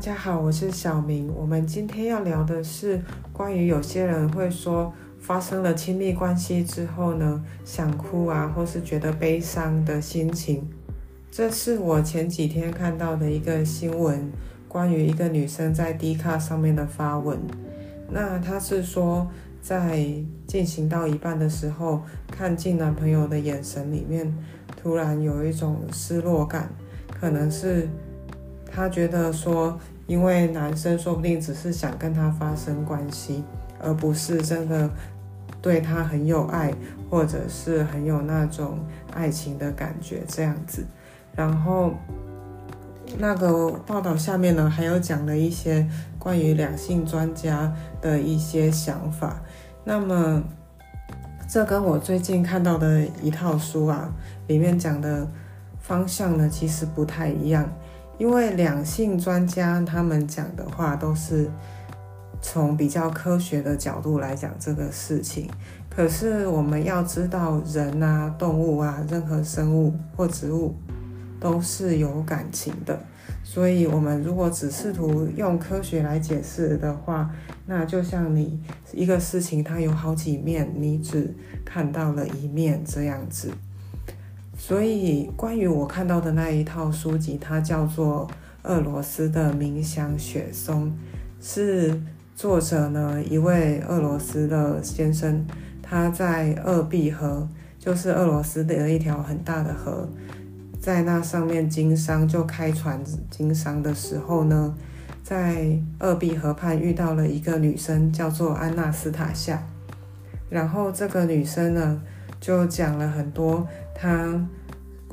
大家好，我是小明。我们今天要聊的是关于有些人会说，发生了亲密关系之后呢，想哭啊，或是觉得悲伤的心情。这是我前几天看到的一个新闻，关于一个女生在 D 卡上面的发文。那她是说，在进行到一半的时候，看进男朋友的眼神里面，突然有一种失落感，可能是。她觉得说，因为男生说不定只是想跟她发生关系，而不是真的对她很有爱，或者是很有那种爱情的感觉这样子。然后那个报道下面呢，还有讲了一些关于两性专家的一些想法。那么这跟我最近看到的一套书啊，里面讲的方向呢，其实不太一样。因为两性专家他们讲的话都是从比较科学的角度来讲这个事情，可是我们要知道，人啊、动物啊、任何生物或植物都是有感情的，所以我们如果只试图用科学来解释的话，那就像你一个事情它有好几面，你只看到了一面这样子。所以，关于我看到的那一套书籍，它叫做《俄罗斯的冥想雪松》，是作者呢一位俄罗斯的先生，他在鄂毕河，就是俄罗斯的一条很大的河，在那上面经商，就开船经商的时候呢，在鄂毕河畔遇到了一个女生，叫做安娜斯塔夏，然后这个女生呢。就讲了很多他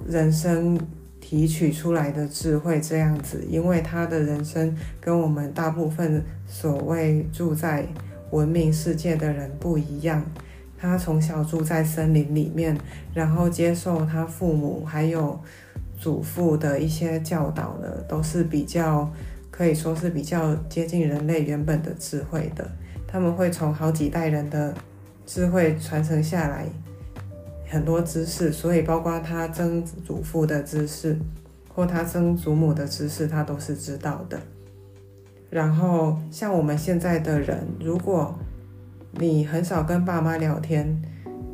人生提取出来的智慧，这样子，因为他的人生跟我们大部分所谓住在文明世界的人不一样。他从小住在森林里面，然后接受他父母还有祖父的一些教导呢，都是比较可以说是比较接近人类原本的智慧的。他们会从好几代人的智慧传承下来。很多知识，所以包括他曾祖父的知识，或他曾祖母的知识，他都是知道的。然后像我们现在的人，如果你很少跟爸妈聊天，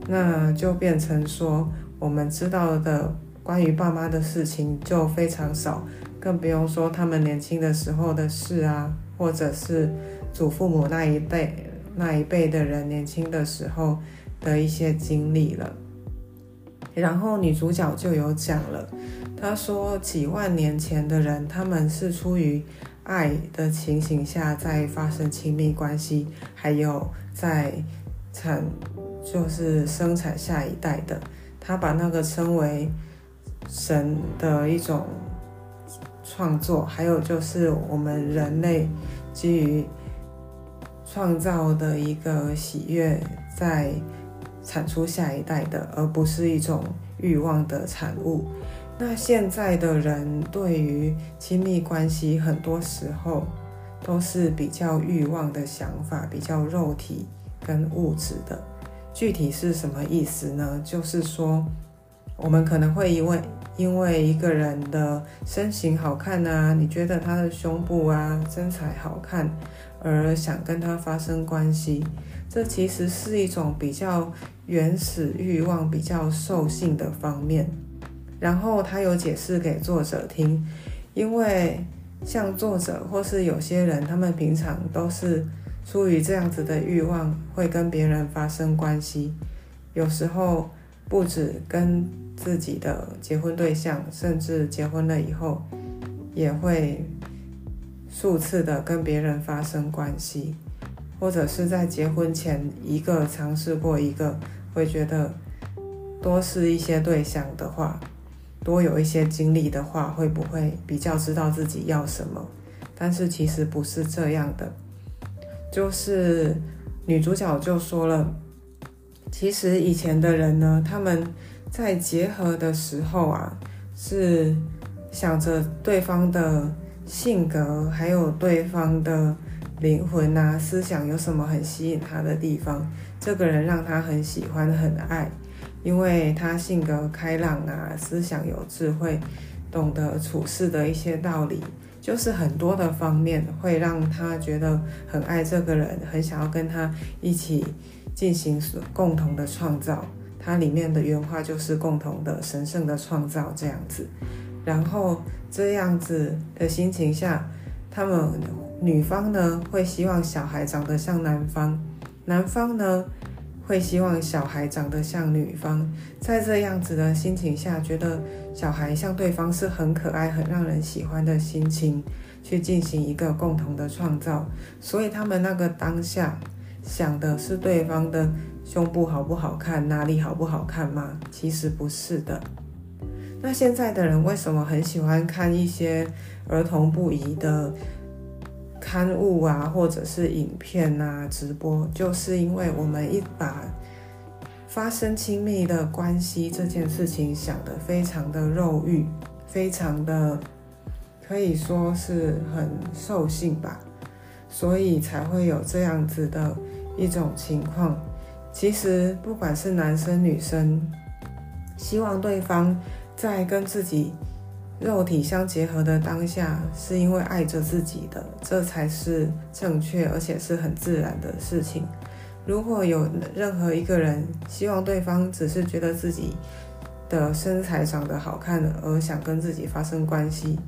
那就变成说我们知道的关于爸妈的事情就非常少，更不用说他们年轻的时候的事啊，或者是祖父母那一辈那一辈的人年轻的时候的一些经历了。然后女主角就有讲了，她说几万年前的人，他们是出于爱的情形下在发生亲密关系，还有在产，就是生产下一代的。她把那个称为神的一种创作，还有就是我们人类基于创造的一个喜悦在。产出下一代的，而不是一种欲望的产物。那现在的人对于亲密关系，很多时候都是比较欲望的想法，比较肉体跟物质的。具体是什么意思呢？就是说，我们可能会因为因为一个人的身形好看啊，你觉得他的胸部啊身材好看，而想跟他发生关系。这其实是一种比较原始欲望、比较兽性的方面。然后他有解释给作者听，因为像作者或是有些人，他们平常都是出于这样子的欲望，会跟别人发生关系。有时候不止跟自己的结婚对象，甚至结婚了以后，也会数次的跟别人发生关系。或者是在结婚前一个尝试过一个，会觉得多试一些对象的话，多有一些经历的话，会不会比较知道自己要什么？但是其实不是这样的，就是女主角就说了，其实以前的人呢，他们在结合的时候啊，是想着对方的性格，还有对方的。灵魂呐，思想有什么很吸引他的地方？这个人让他很喜欢、很爱，因为他性格开朗啊，思想有智慧，懂得处事的一些道理，就是很多的方面会让他觉得很爱这个人，很想要跟他一起进行共同的创造。它里面的原话就是共同的神圣的创造这样子。然后这样子的心情下，他们女方呢会希望小孩长得像男方，男方呢。会希望小孩长得像女方，在这样子的心情下，觉得小孩像对方是很可爱、很让人喜欢的心情，去进行一个共同的创造。所以他们那个当下想的是对方的胸部好不好看，哪里好不好看吗？其实不是的。那现在的人为什么很喜欢看一些儿童不宜的？刊物啊，或者是影片啊，直播，就是因为我们一把发生亲密的关系这件事情想得非常的肉欲，非常的可以说是很兽性吧，所以才会有这样子的一种情况。其实不管是男生女生，希望对方在跟自己。肉体相结合的当下，是因为爱着自己的，这才是正确而且是很自然的事情。如果有任何一个人希望对方只是觉得自己的身材长得好看而想跟自己发生关系，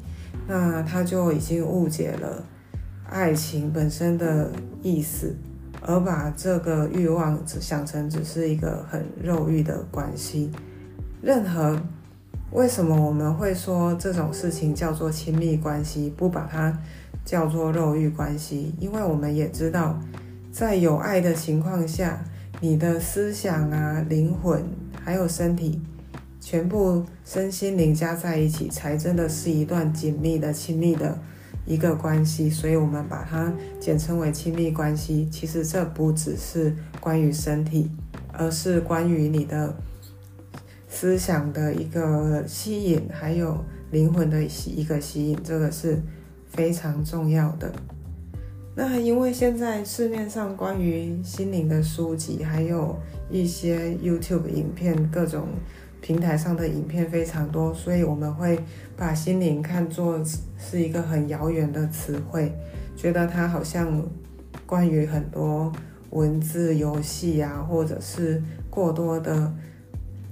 那他就已经误解了爱情本身的意思，而把这个欲望想成只是一个很肉欲的关系。任何。为什么我们会说这种事情叫做亲密关系，不把它叫做肉欲关系？因为我们也知道，在有爱的情况下，你的思想啊、灵魂还有身体，全部身心灵加在一起，才真的是一段紧密的、亲密的一个关系。所以，我们把它简称为亲密关系。其实，这不只是关于身体，而是关于你的。思想的一个吸引，还有灵魂的一个吸引，这个是非常重要的。那因为现在市面上关于心灵的书籍，还有一些 YouTube 影片，各种平台上的影片非常多，所以我们会把心灵看作是一个很遥远的词汇，觉得它好像关于很多文字游戏啊，或者是过多的。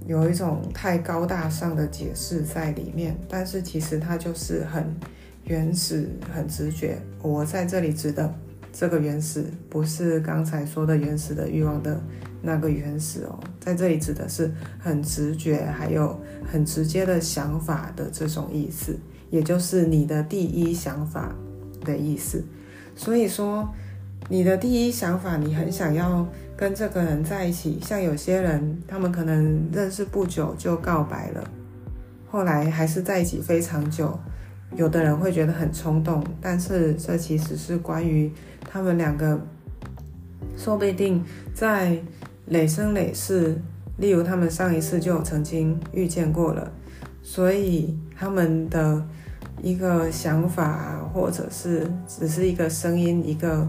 有一种太高大上的解释在里面，但是其实它就是很原始、很直觉。我在这里指的这个原始，不是刚才说的原始的欲望的那个原始哦，在这里指的是很直觉，还有很直接的想法的这种意思，也就是你的第一想法的意思。所以说，你的第一想法，你很想要。跟这个人在一起，像有些人，他们可能认识不久就告白了，后来还是在一起非常久。有的人会觉得很冲动，但是这其实是关于他们两个，说不定在累生累世，例如他们上一次就曾经遇见过了，所以他们的一个想法，或者是只是一个声音，一个。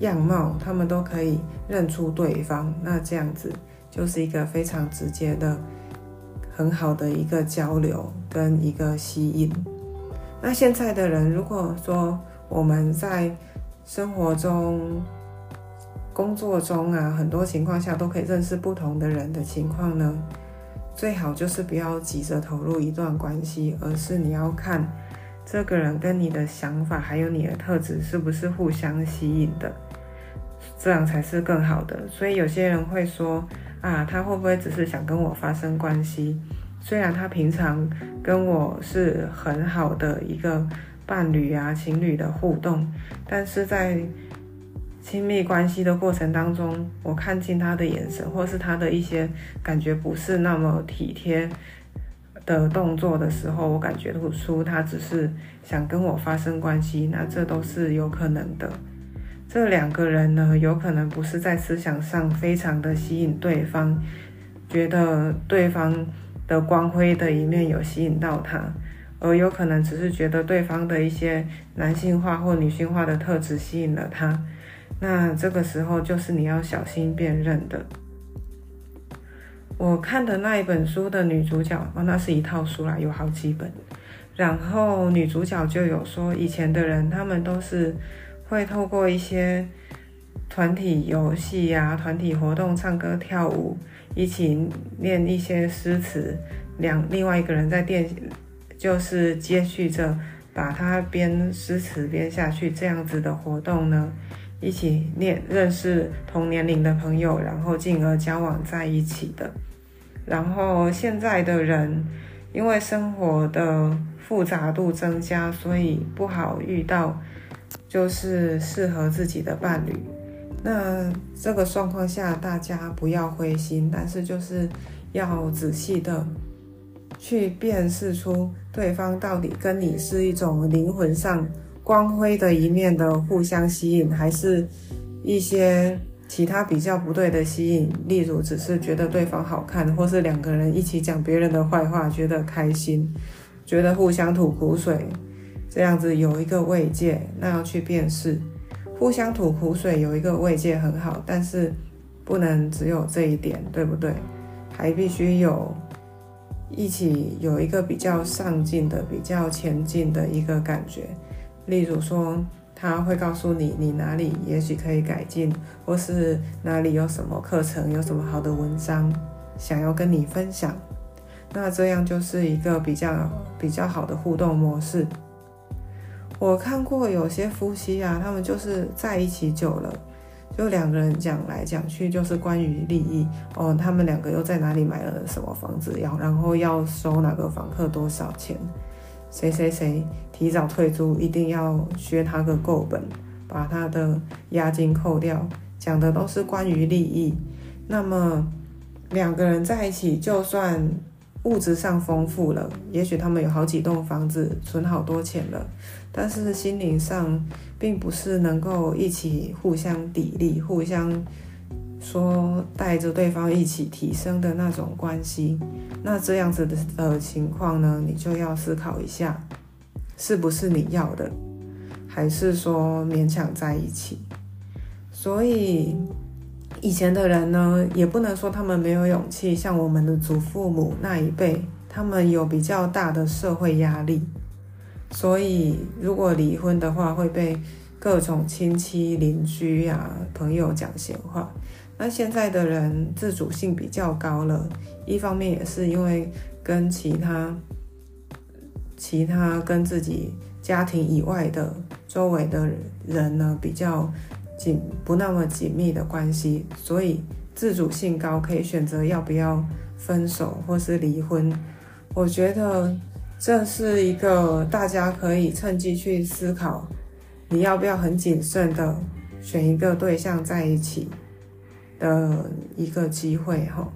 样貌，他们都可以认出对方，那这样子就是一个非常直接的、很好的一个交流跟一个吸引。那现在的人，如果说我们在生活中、工作中啊，很多情况下都可以认识不同的人的情况呢，最好就是不要急着投入一段关系，而是你要看这个人跟你的想法还有你的特质是不是互相吸引的。这样才是更好的，所以有些人会说啊，他会不会只是想跟我发生关系？虽然他平常跟我是很好的一个伴侣啊、情侣的互动，但是在亲密关系的过程当中，我看清他的眼神，或是他的一些感觉不是那么体贴的动作的时候，我感觉出他只是想跟我发生关系，那这都是有可能的。这两个人呢，有可能不是在思想上非常的吸引对方，觉得对方的光辉的一面有吸引到他，而有可能只是觉得对方的一些男性化或女性化的特质吸引了他。那这个时候就是你要小心辨认的。我看的那一本书的女主角，哦，那是一套书啦，有好几本。然后女主角就有说，以前的人他们都是会透过一些团体游戏呀、团体活动、唱歌跳舞，一起念一些诗词，两另外一个人在电就是接续着把它编诗词编下去，这样子的活动呢，一起念认识同年龄的朋友，然后进而交往在一起的。然后现在的人因为生活的复杂度增加，所以不好遇到就是适合自己的伴侣。那这个状况下，大家不要灰心，但是就是要仔细的去辨识出对方到底跟你是一种灵魂上光辉的一面的互相吸引，还是一些其他比较不对的吸引，例如只是觉得对方好看，或是两个人一起讲别人的坏话，觉得开心。觉得互相吐苦水，这样子有一个慰藉，那要去辨识。互相吐苦水有一个慰藉很好，但是不能只有这一点，对不对？还必须有一起有一个比较上进的、比较前进的一个感觉。例如说，他会告诉你你哪里也许可以改进，或是哪里有什么课程、有什么好的文章想要跟你分享。那这样就是一个比较比较好的互动模式。我看过有些夫妻啊，他们就是在一起久了，就两个人讲来讲去就是关于利益哦，他们两个又在哪里买了什么房子，要然后要收哪个房客多少钱，谁谁谁提早退租，一定要削他个够本，把他的押金扣掉，讲的都是关于利益。那么两个人在一起，就算。物质上丰富了，也许他们有好几栋房子，存好多钱了，但是心灵上并不是能够一起互相砥砺、互相说带着对方一起提升的那种关系。那这样子的呃情况呢，你就要思考一下，是不是你要的，还是说勉强在一起？所以。以前的人呢，也不能说他们没有勇气，像我们的祖父母那一辈，他们有比较大的社会压力，所以如果离婚的话，会被各种亲戚、邻居呀、朋友讲闲话。那现在的人自主性比较高了，一方面也是因为跟其他、其他跟自己家庭以外的周围的人呢比较。紧不那么紧密的关系，所以自主性高，可以选择要不要分手或是离婚。我觉得这是一个大家可以趁机去思考，你要不要很谨慎的选一个对象在一起的一个机会哈。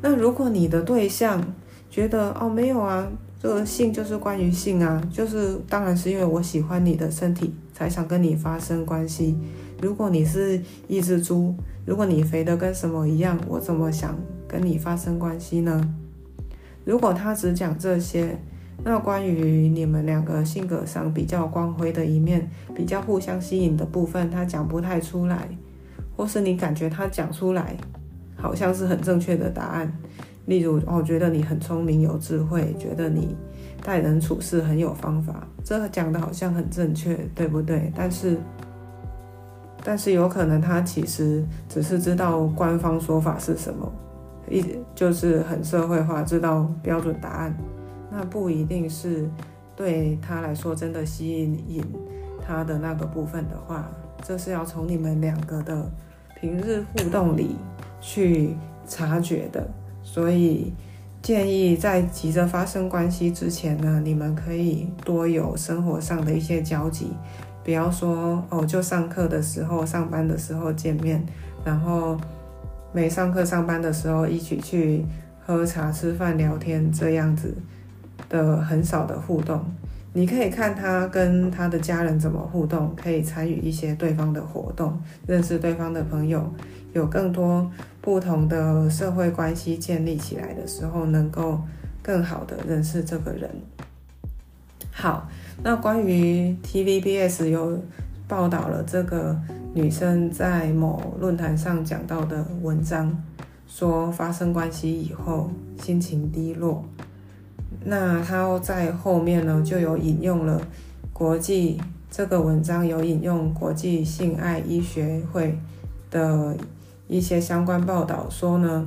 那如果你的对象觉得哦没有啊，这个性就是关于性啊，就是当然是因为我喜欢你的身体才想跟你发生关系。如果你是一只猪，如果你肥的跟什么一样，我怎么想跟你发生关系呢？如果他只讲这些，那关于你们两个性格上比较光辉的一面，比较互相吸引的部分，他讲不太出来，或是你感觉他讲出来，好像是很正确的答案。例如，哦，觉得你很聪明有智慧，觉得你待人处事很有方法，这讲的好像很正确，对不对？但是。但是有可能他其实只是知道官方说法是什么，一就是很社会化，知道标准答案，那不一定是对他来说真的吸引他的那个部分的话，这是要从你们两个的平日互动里去察觉的。所以建议在急着发生关系之前呢，你们可以多有生活上的一些交集。不要说哦，就上课的时候、上班的时候见面，然后没上课、上班的时候一起去喝茶、吃饭、聊天，这样子的很少的互动。你可以看他跟他的家人怎么互动，可以参与一些对方的活动，认识对方的朋友，有更多不同的社会关系建立起来的时候，能够更好的认识这个人。好。那关于 TVBS 有报道了这个女生在某论坛上讲到的文章，说发生关系以后心情低落，那他在后面呢就有引用了国际这个文章有引用国际性爱医学会的一些相关报道，说呢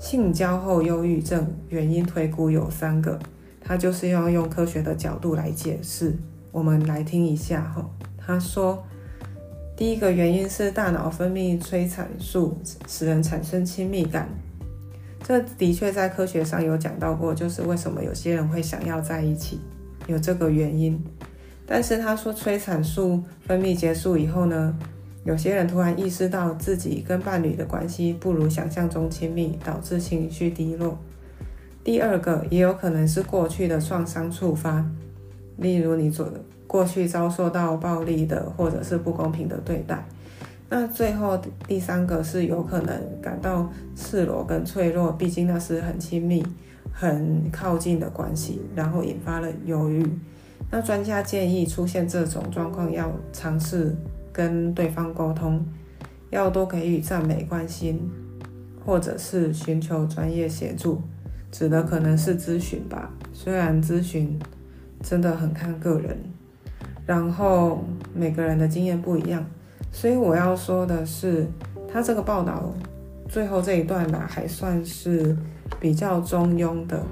性交后忧郁症原因推估有三个，他就是要用科学的角度来解释。我们来听一下哈，他说。第一个原因是大脑分泌催产素，使人产生亲密感。这的确在科学上有讲到过，就是为什么有些人会想要在一起，有这个原因。但是他说，催产素分泌结束以后呢，有些人突然意识到自己跟伴侣的关系不如想象中亲密，导致情绪低落。第二个也有可能是过去的创伤触发，例如你做。过去遭受到暴力的，或者是不公平的对待，那最后第三个是有可能感到赤裸跟脆弱，毕竟那是很亲密、很靠近的关系，然后引发了忧郁。那专家建议出现这种状况要尝试跟对方沟通，要多给予赞美、关心，或者是寻求专业协助，指的可能是咨询吧。虽然咨询真的很看个人。然后每个人的经验不一样，所以我要说的是，他这个报道最后这一段吧，还算是比较中庸的。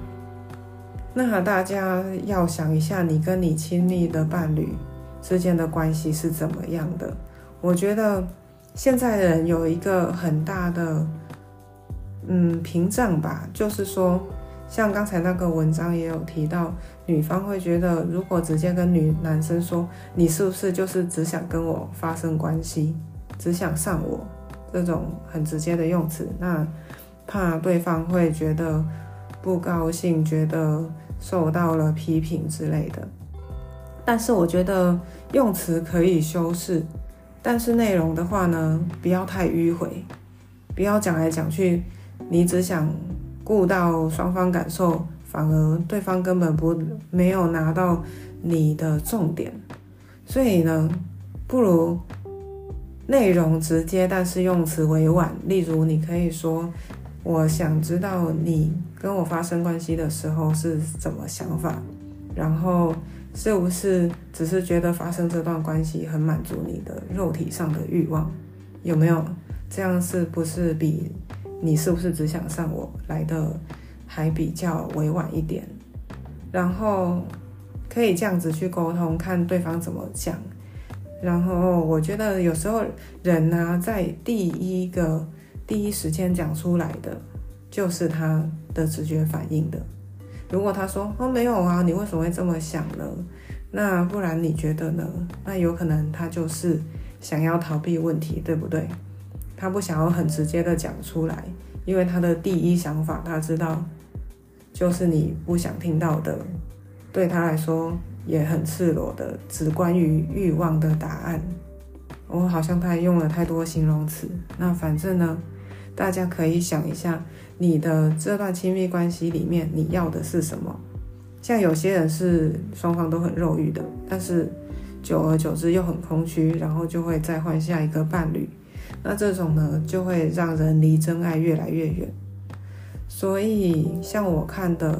那大家要想一下，你跟你亲密的伴侣之间的关系是怎么样的？我觉得现在人有一个很大的嗯屏障吧，就是说。像刚才那个文章也有提到，女方会觉得，如果直接跟女男生说，你是不是就是只想跟我发生关系，只想上我这种很直接的用词，那怕对方会觉得不高兴，觉得受到了批评之类的。但是我觉得用词可以修饰，但是内容的话呢，不要太迂回，不要讲来讲去，你只想。顾到双方感受，反而对方根本不没有拿到你的重点，所以呢，不如内容直接，但是用词委婉。例如，你可以说：“我想知道你跟我发生关系的时候是怎么想法，然后是不是只是觉得发生这段关系很满足你的肉体上的欲望？有没有这样？是不是比？”你是不是只想上我来的还比较委婉一点，然后可以这样子去沟通，看对方怎么讲。然后我觉得有时候人呢，在第一个第一时间讲出来的，就是他的直觉反应的。如果他说哦没有啊，你为什么会这么想呢？那不然你觉得呢？那有可能他就是想要逃避问题，对不对？他不想要很直接的讲出来，因为他的第一想法，他知道就是你不想听到的，对他来说也很赤裸的，只关于欲望的答案。我好像他用了太多形容词。那反正呢，大家可以想一下，你的这段亲密关系里面，你要的是什么？像有些人是双方都很肉欲的，但是久而久之又很空虚，然后就会再换下一个伴侣。那这种呢，就会让人离真爱越来越远。所以，像我看的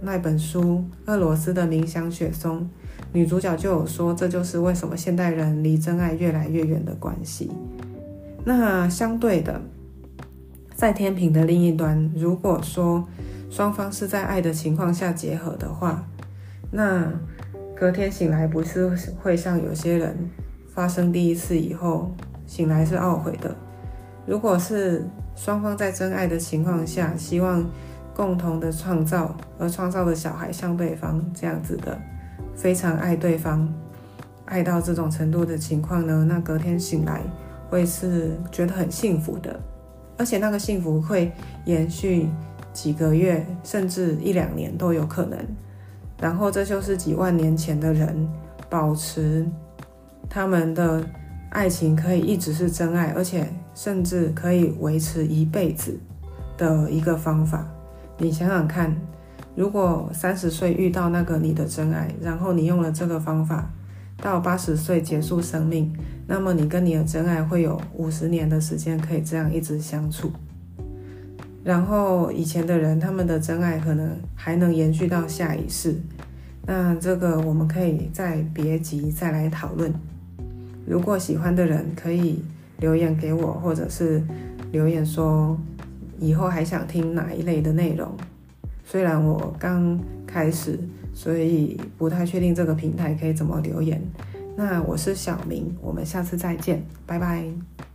那本书《俄罗斯的冥想雪松》，女主角就有说，这就是为什么现代人离真爱越来越远的关系。那相对的，在天平的另一端，如果说双方是在爱的情况下结合的话，那隔天醒来不是会像有些人发生第一次以后。醒来是懊悔的。如果是双方在真爱的情况下，希望共同的创造而创造的小孩像对方这样子的，非常爱对方，爱到这种程度的情况呢，那隔天醒来会是觉得很幸福的，而且那个幸福会延续几个月，甚至一两年都有可能。然后这就是几万年前的人保持他们的。爱情可以一直是真爱，而且甚至可以维持一辈子的一个方法。你想想看，如果三十岁遇到那个你的真爱，然后你用了这个方法，到八十岁结束生命，那么你跟你的真爱会有五十年的时间可以这样一直相处。然后以前的人他们的真爱可能还能延续到下一世。那这个我们可以在别集再来讨论。如果喜欢的人可以留言给我，或者是留言说以后还想听哪一类的内容。虽然我刚开始，所以不太确定这个平台可以怎么留言。那我是小明，我们下次再见，拜拜。